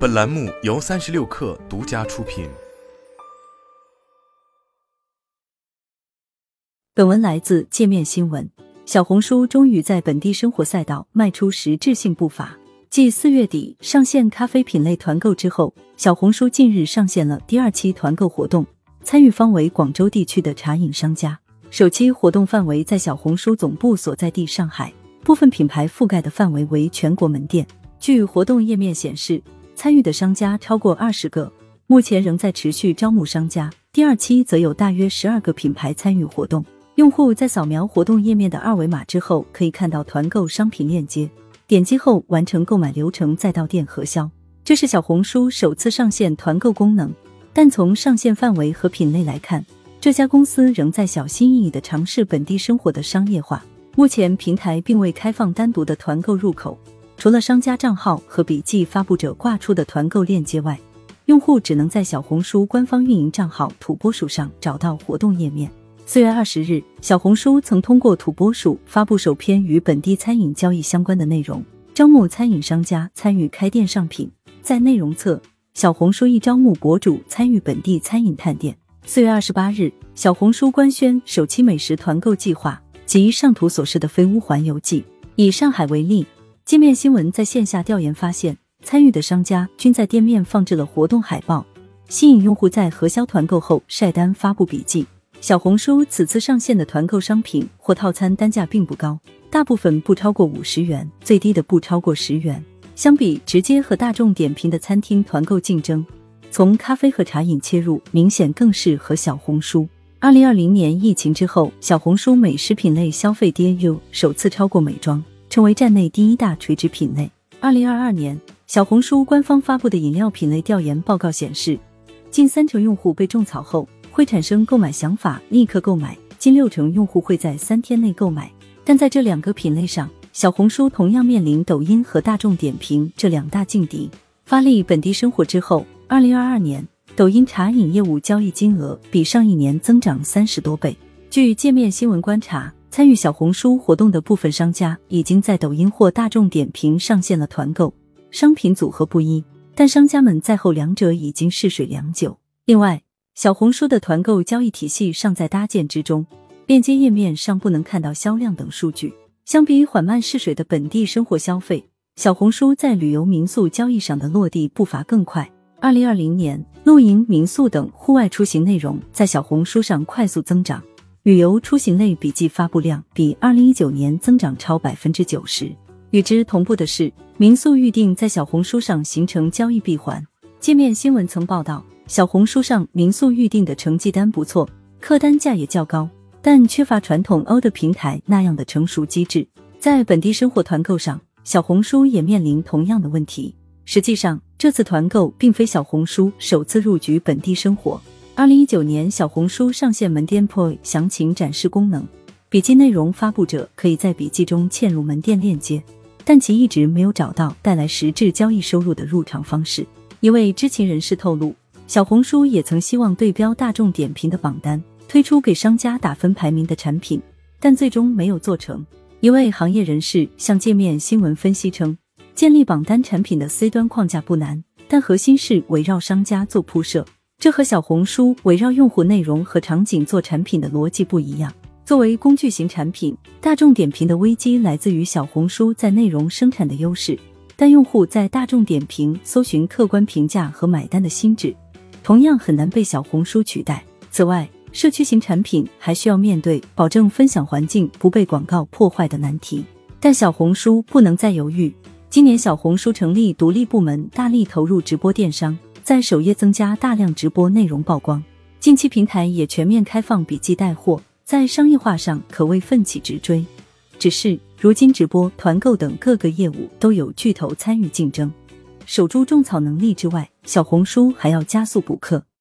本栏目由三十六氪独家出品。本文来自界面新闻。小红书终于在本地生活赛道迈出实质性步伐。继四月底上线咖啡品类团购之后，小红书近日上线了第二期团购活动，参与方为广州地区的茶饮商家。首期活动范围在小红书总部所在地上海，部分品牌覆盖的范围为全国门店。据活动页面显示，参与的商家超过二十个，目前仍在持续招募商家。第二期则有大约十二个品牌参与活动。用户在扫描活动页面的二维码之后，可以看到团购商品链接，点击后完成购买流程，再到店核销。这是小红书首次上线团购功能，但从上线范围和品类来看。这家公司仍在小心翼翼的尝试本地生活的商业化。目前平台并未开放单独的团购入口，除了商家账号和笔记发布者挂出的团购链接外，用户只能在小红书官方运营账号土拨鼠上找到活动页面。四月二十日，小红书曾通过土拨鼠发布首篇与本地餐饮交易相关的内容，招募餐饮商家参与开店上品。在内容侧，小红书亦招募博主参与本地餐饮探店。四月二十八日，小红书官宣首期美食团购计划及上图所示的飞屋环游记。以上海为例，界面新闻在线下调研发现，参与的商家均在店面放置了活动海报，吸引用户在核销团购后晒单发布笔记。小红书此次上线的团购商品或套餐单价并不高，大部分不超过五十元，最低的不超过十元。相比直接和大众点评的餐厅团购竞争。从咖啡和茶饮切入，明显更适合小红书。二零二零年疫情之后，小红书美食品类消费 DAU 首次超过美妆，成为站内第一大垂直品类。二零二二年，小红书官方发布的饮料品类调研报告显示，近三成用户被种草后会产生购买想法，立刻购买；近六成用户会在三天内购买。但在这两个品类上，小红书同样面临抖音和大众点评这两大劲敌。发力本地生活之后。二零二二年，抖音茶饮业务交易金额比上一年增长三十多倍。据界面新闻观察，参与小红书活动的部分商家已经在抖音或大众点评上线了团购，商品组合不一，但商家们在后两者已经试水良久。另外，小红书的团购交易体系尚在搭建之中，链接页面上不能看到销量等数据。相比缓慢试水的本地生活消费，小红书在旅游民宿交易上的落地步伐更快。二零二零年，露营、民宿等户外出行内容在小红书上快速增长，旅游出行类笔记发布量比二零一九年增长超百分之九十。与之同步的是，民宿预订在小红书上形成交易闭环。界面新闻曾报道，小红书上民宿预订的成绩单不错，客单价也较高，但缺乏传统欧的平台那样的成熟机制。在本地生活团购上，小红书也面临同样的问题。实际上，这次团购并非小红书首次入局本地生活。二零一九年，小红书上线门店 POI 详情展示功能，笔记内容发布者可以在笔记中嵌入门店链接，但其一直没有找到带来实质交易收入的入场方式。一位知情人士透露，小红书也曾希望对标大众点评的榜单，推出给商家打分排名的产品，但最终没有做成。一位行业人士向界面新闻分析称。建立榜单产品的 C 端框架不难，但核心是围绕商家做铺设，这和小红书围绕用户内容和场景做产品的逻辑不一样。作为工具型产品，大众点评的危机来自于小红书在内容生产的优势，但用户在大众点评搜寻客观评价和买单的心智，同样很难被小红书取代。此外，社区型产品还需要面对保证分享环境不被广告破坏的难题，但小红书不能再犹豫。今年，小红书成立独立部门，大力投入直播电商，在首页增加大量直播内容曝光。近期，平台也全面开放笔记带货，在商业化上可谓奋起直追。只是，如今直播、团购等各个业务都有巨头参与竞争，守住种草能力之外，小红书还要加速补课。